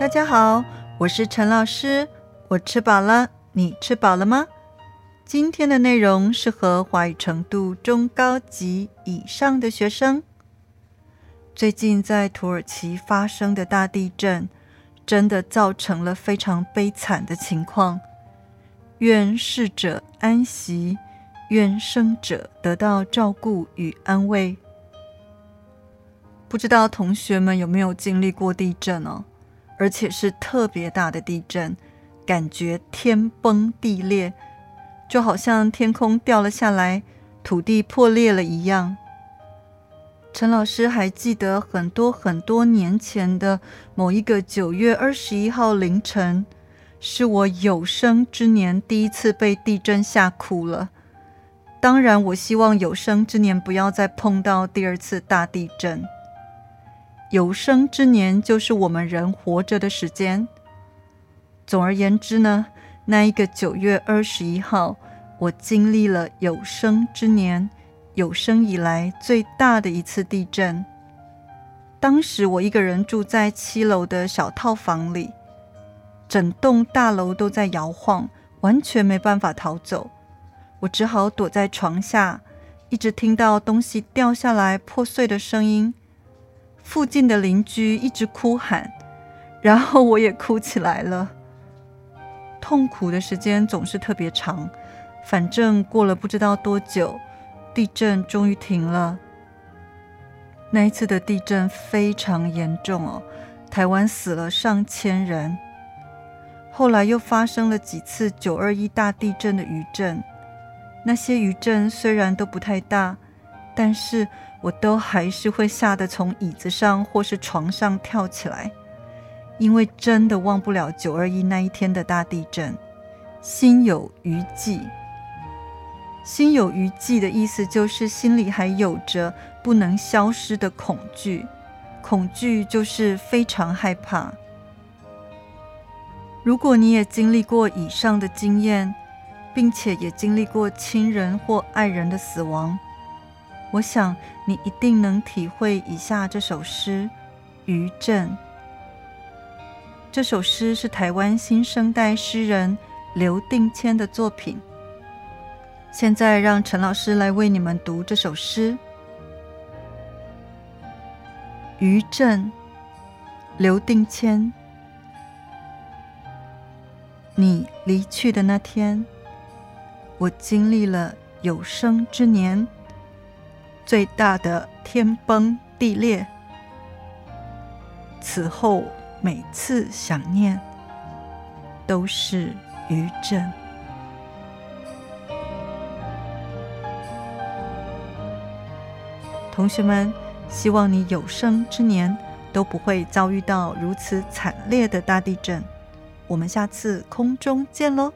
大家好，我是陈老师，我吃饱了，你吃饱了吗？今天的内容适合华语程度中高级以上的学生。最近在土耳其发生的大地震，真的造成了非常悲惨的情况。愿逝者安息，愿生者得到照顾与安慰。不知道同学们有没有经历过地震哦？而且是特别大的地震，感觉天崩地裂，就好像天空掉了下来，土地破裂了一样。陈老师还记得很多很多年前的某一个九月二十一号凌晨，是我有生之年第一次被地震吓哭了。当然，我希望有生之年不要再碰到第二次大地震。有生之年就是我们人活着的时间。总而言之呢，那一个九月二十一号，我经历了有生之年有生以来最大的一次地震。当时我一个人住在七楼的小套房里，整栋大楼都在摇晃，完全没办法逃走。我只好躲在床下，一直听到东西掉下来破碎的声音。附近的邻居一直哭喊，然后我也哭起来了。痛苦的时间总是特别长，反正过了不知道多久，地震终于停了。那一次的地震非常严重哦，台湾死了上千人。后来又发生了几次九二一大地震的余震，那些余震虽然都不太大，但是。我都还是会吓得从椅子上或是床上跳起来，因为真的忘不了九二一那一天的大地震，心有余悸。心有余悸的意思就是心里还有着不能消失的恐惧，恐惧就是非常害怕。如果你也经历过以上的经验，并且也经历过亲人或爱人的死亡。我想你一定能体会以下这首诗《余震》。这首诗是台湾新生代诗人刘定谦的作品。现在让陈老师来为你们读这首诗《余震》。刘定谦，你离去的那天，我经历了有生之年。最大的天崩地裂，此后每次想念都是余震。同学们，希望你有生之年都不会遭遇到如此惨烈的大地震。我们下次空中见喽！